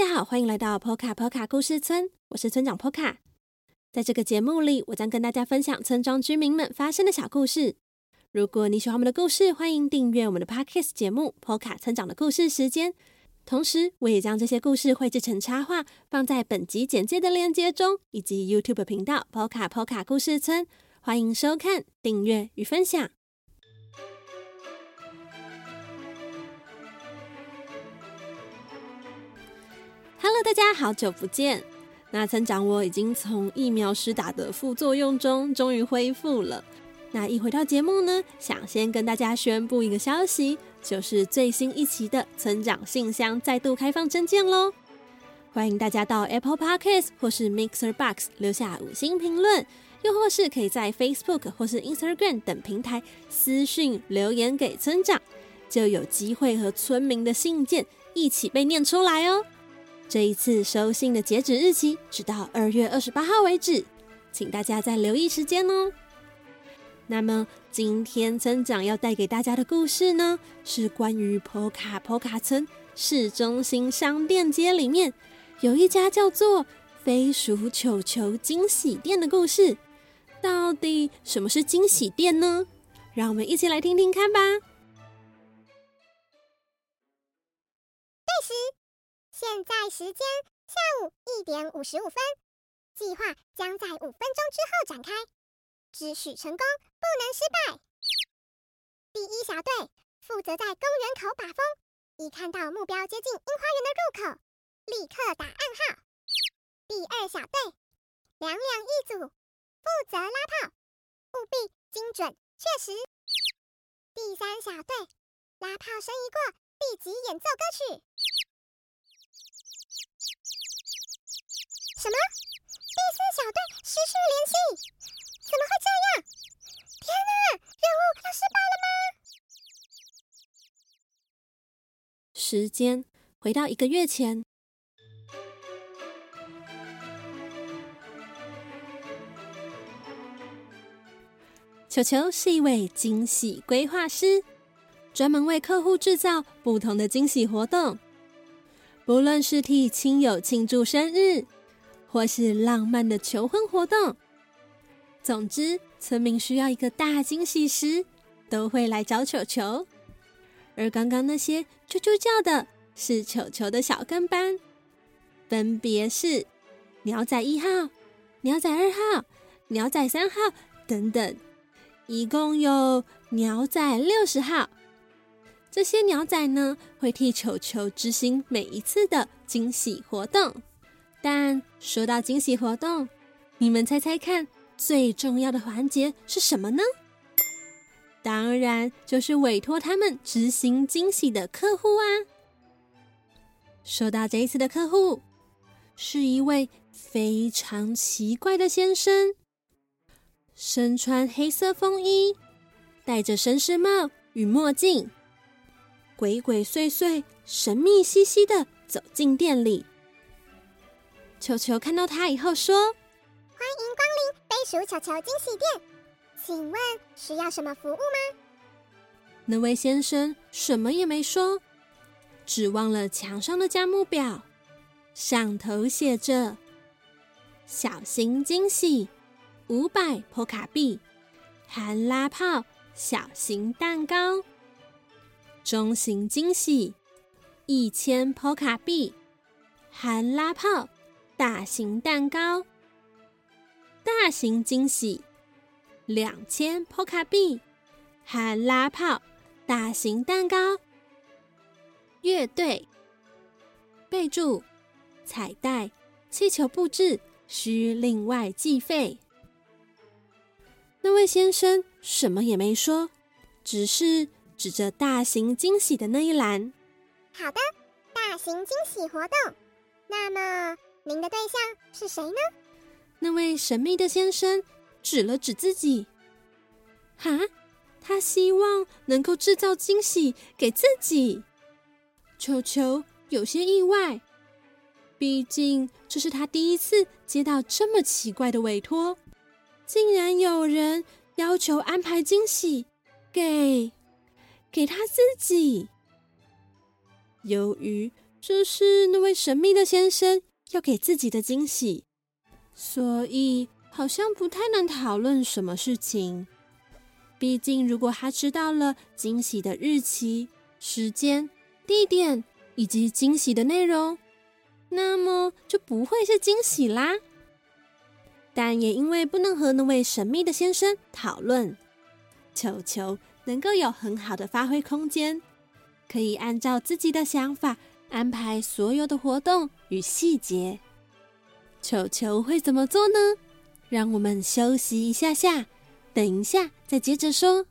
大家好，欢迎来到波卡波卡故事村，我是村长波卡。在这个节目里，我将跟大家分享村庄居民们发生的小故事。如果你喜欢我们的故事，欢迎订阅我们的 Podcast 节目《波卡村长的故事时间》。同时，我也将这些故事绘制成插画，放在本集简介的链接中，以及 YouTube 频道波卡波卡故事村。欢迎收看、订阅与分享。Hello，大家好久不见。那村长我已经从疫苗施打的副作用中终于恢复了。那一回到节目呢，想先跟大家宣布一个消息，就是最新一期的村长信箱再度开放征件喽。欢迎大家到 Apple Podcast 或是 Mixer Box 留下五星评论，又或是可以在 Facebook 或是 Instagram 等平台私讯留言给村长，就有机会和村民的信件一起被念出来哦。这一次收信的截止日期直到二月二十八号为止，请大家再留意时间哦。那么今天村长要带给大家的故事呢，是关于波卡波卡村市中心商店街里面有一家叫做“飞鼠球球惊喜店”的故事。到底什么是惊喜店呢？让我们一起来听听看吧。现在时间下午一点五十五分，计划将在五分钟之后展开，只许成功，不能失败。第一小队负责在公园口把风，一看到目标接近樱花园的入口，立刻打暗号。第二小队两两一组，负责拉炮，务必精准确实。第三小队拉炮声一过，立即演奏歌曲。什么？第四小队失去联系？怎么会这样？天哪！任务要失败了吗？时间回到一个月前，球球是一位惊喜规划师，专门为客户制造不同的惊喜活动，不论是替亲友庆祝生日。或是浪漫的求婚活动，总之，村民需要一个大惊喜时，都会来找球球。而刚刚那些啾啾叫的，是球球的小跟班，分别是鸟仔一号、鸟仔二号、鸟仔三号等等，一共有鸟仔六十号。这些鸟仔呢，会替球球执行每一次的惊喜活动。但说到惊喜活动，你们猜猜看，最重要的环节是什么呢？当然就是委托他们执行惊喜的客户啊！说到这一次的客户，是一位非常奇怪的先生，身穿黑色风衣，戴着绅士帽与墨镜，鬼鬼祟祟、神秘兮兮的走进店里。裘裘看到他以后说：“欢迎光临飞鼠球球惊喜店，请问需要什么服务吗？”那位先生什么也没说，只望了墙上的价目表，上头写着：“小型惊喜五百破卡币，含拉炮小型蛋糕；中型惊喜一千破卡币，含拉炮。”大型蛋糕，大型惊喜，两千波卡币，含拉炮，大型蛋糕。乐队，备注：彩带、气球布置需另外计费。那位先生什么也没说，只是指着大型惊喜的那一栏。好的，大型惊喜活动。那么。您的对象是谁呢？那位神秘的先生指了指自己。哈，他希望能够制造惊喜给自己。球球有些意外，毕竟这是他第一次接到这么奇怪的委托，竟然有人要求安排惊喜给给他自己。由于这是那位神秘的先生要给自己的惊喜，所以好像不太能讨论什么事情。毕竟，如果他知道了惊喜的日期、时间、地点以及惊喜的内容，那么就不会是惊喜啦。但也因为不能和那位神秘的先生讨论，球球能够有很好的发挥空间，可以按照自己的想法。安排所有的活动与细节，球球会怎么做呢？让我们休息一下下，等一下再接着说。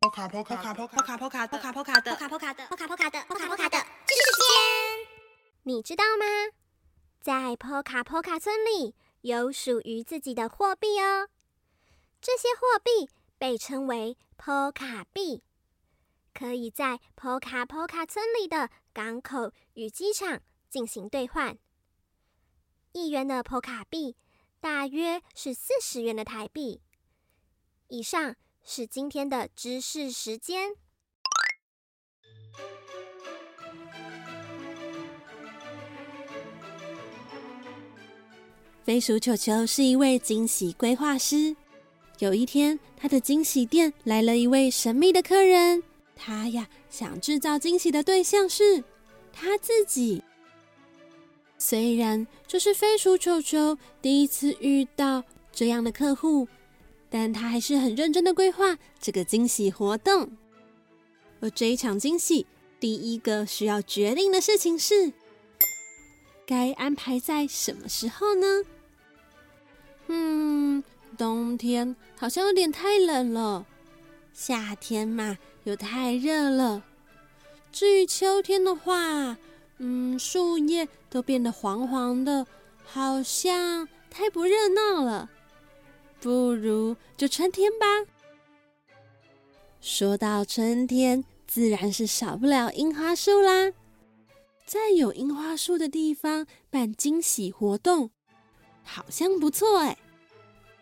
波卡波卡波卡波卡波卡波卡波卡的波卡波卡的波卡波卡的波卡波卡的知识时间，你知道吗？在波卡波卡村里有属于自己的货币哦，这些货币被称为波卡币。可以在 Poka Poka 村里的港口与机场进行兑换。一元的 Poka 币大约是四十元的台币。以上是今天的知识时间。飞鼠球球是一位惊喜规划师。有一天，他的惊喜店来了一位神秘的客人。他呀，想制造惊喜的对象是他自己。虽然这是飞鼠球球第一次遇到这样的客户，但他还是很认真的规划这个惊喜活动。而这一场惊喜，第一个需要决定的事情是，该安排在什么时候呢？嗯，冬天好像有点太冷了，夏天嘛。又太热了。至于秋天的话，嗯，树叶都变得黄黄的，好像太不热闹了。不如就春天吧。说到春天，自然是少不了樱花树啦。在有樱花树的地方办惊喜活动，好像不错哎。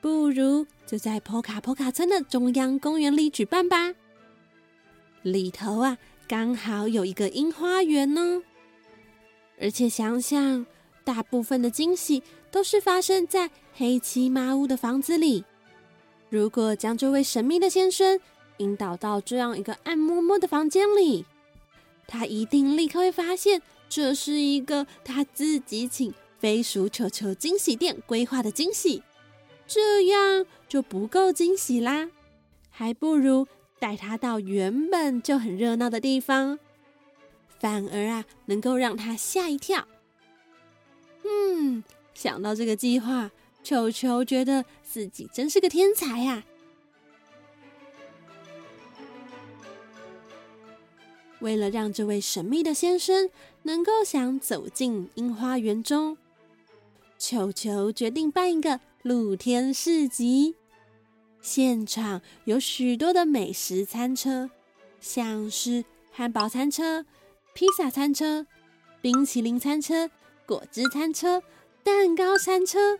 不如就在波卡波卡村的中央公园里举办吧。里头啊，刚好有一个樱花园呢。而且想想，大部分的惊喜都是发生在黑漆麻乌的房子里。如果将这位神秘的先生引导到这样一个暗摸摸的房间里，他一定立刻会发现，这是一个他自己请飞鼠球球惊喜店规划的惊喜。这样就不够惊喜啦，还不如。带他到原本就很热闹的地方，反而啊能够让他吓一跳。嗯，想到这个计划，球球觉得自己真是个天才呀！为了让这位神秘的先生能够想走进樱花园中，球球决定办一个露天市集。现场有许多的美食餐车，像是汉堡餐车、披萨餐车、冰淇淋餐车、果汁餐车、蛋糕餐车。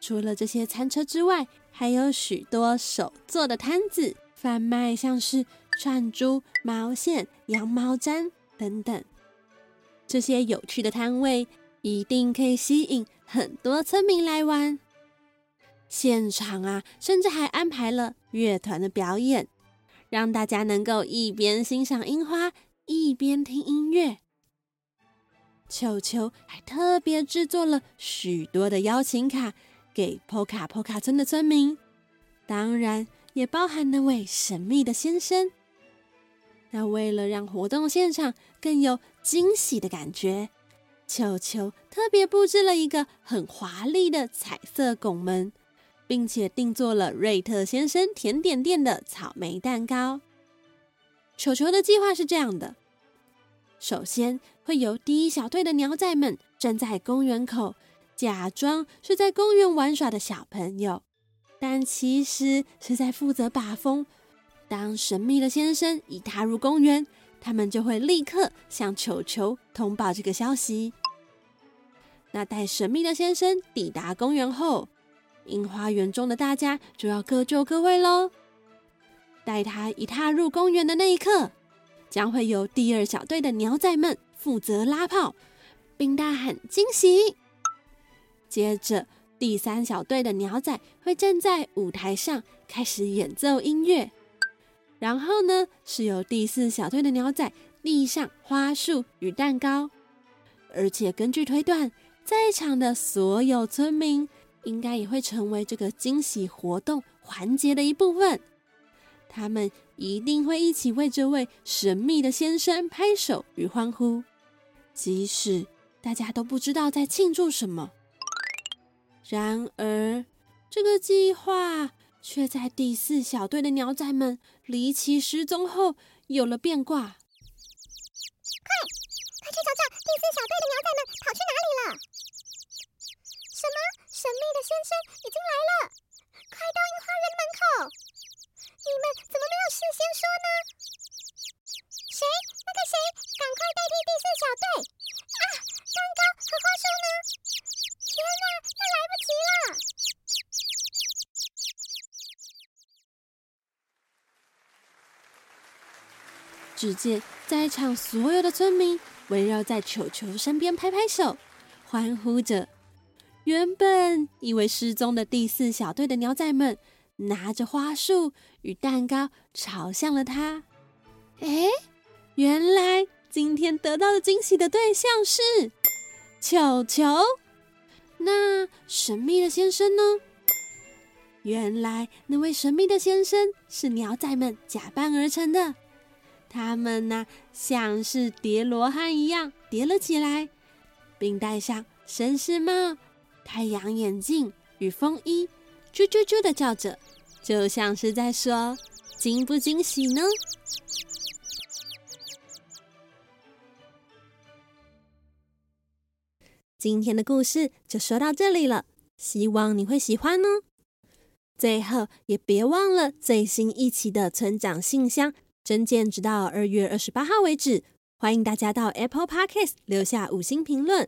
除了这些餐车之外，还有许多手做的摊子，贩卖像是串珠、毛线、羊毛毡等等。这些有趣的摊位一定可以吸引很多村民来玩。现场啊，甚至还安排了乐团的表演，让大家能够一边欣赏樱花，一边听音乐。球球还特别制作了许多的邀请卡给波卡波卡村的村民，当然也包含那位神秘的先生。那为了让活动现场更有惊喜的感觉，球球特别布置了一个很华丽的彩色拱门。并且定做了瑞特先生甜点店的草莓蛋糕。球球的计划是这样的：首先会有第一小队的鸟仔们站在公园口，假装是在公园玩耍的小朋友，但其实是在负责把风。当神秘的先生一踏入公园，他们就会立刻向球球通报这个消息。那待神秘的先生抵达公园后，樱花园中的大家就要各就各位喽。待他一踏入公园的那一刻，将会有第二小队的鸟仔们负责拉炮，并大喊惊喜。接着，第三小队的鸟仔会站在舞台上开始演奏音乐，然后呢，是由第四小队的鸟仔递上花束与蛋糕，而且根据推断，在场的所有村民应该也会成为这个惊喜活动环节的一部分。他们一定会一起为这位神秘的先生拍手与欢呼，即使大家都不知道在庆祝什么。然而，这个计划却在第四小队的鸟仔们离奇失踪后有了变卦。快，快去找找第四小队的鸟仔们跑去哪里了？什么？神秘的先生已经来了！快到樱花园门口！你们怎么没有事先说呢？谁？那个谁？赶快代替第四小队！啊，蛋糕和花束呢？天哪，要来不及了！只见在场所有的村民围绕在球球身边拍拍手，欢呼着。原本以为失踪的第四小队的鸟仔们。拿着花束与蛋糕朝向了他。哎，原来今天得到的惊喜的对象是球球。那神秘的先生呢？原来那位神秘的先生是鸟仔们假扮而成的。他们呢，像是叠罗汉一样叠了起来，并戴上绅士帽、太阳眼镜与风衣。啾啾啾的叫着，就像是在说惊不惊喜呢？今天的故事就说到这里了，希望你会喜欢哦。最后也别忘了最新一期的村长信箱征件，直到二月二十八号为止。欢迎大家到 Apple Podcast 留下五星评论，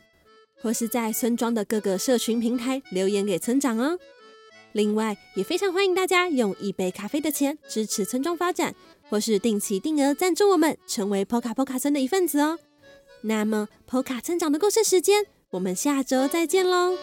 或是在村庄的各个社群平台留言给村长哦。另外，也非常欢迎大家用一杯咖啡的钱支持村庄发展，或是定期定额赞助我们，成为 Poka Poka 村的一份子哦。那么，Poka 村长的故事时间，我们下周再见喽。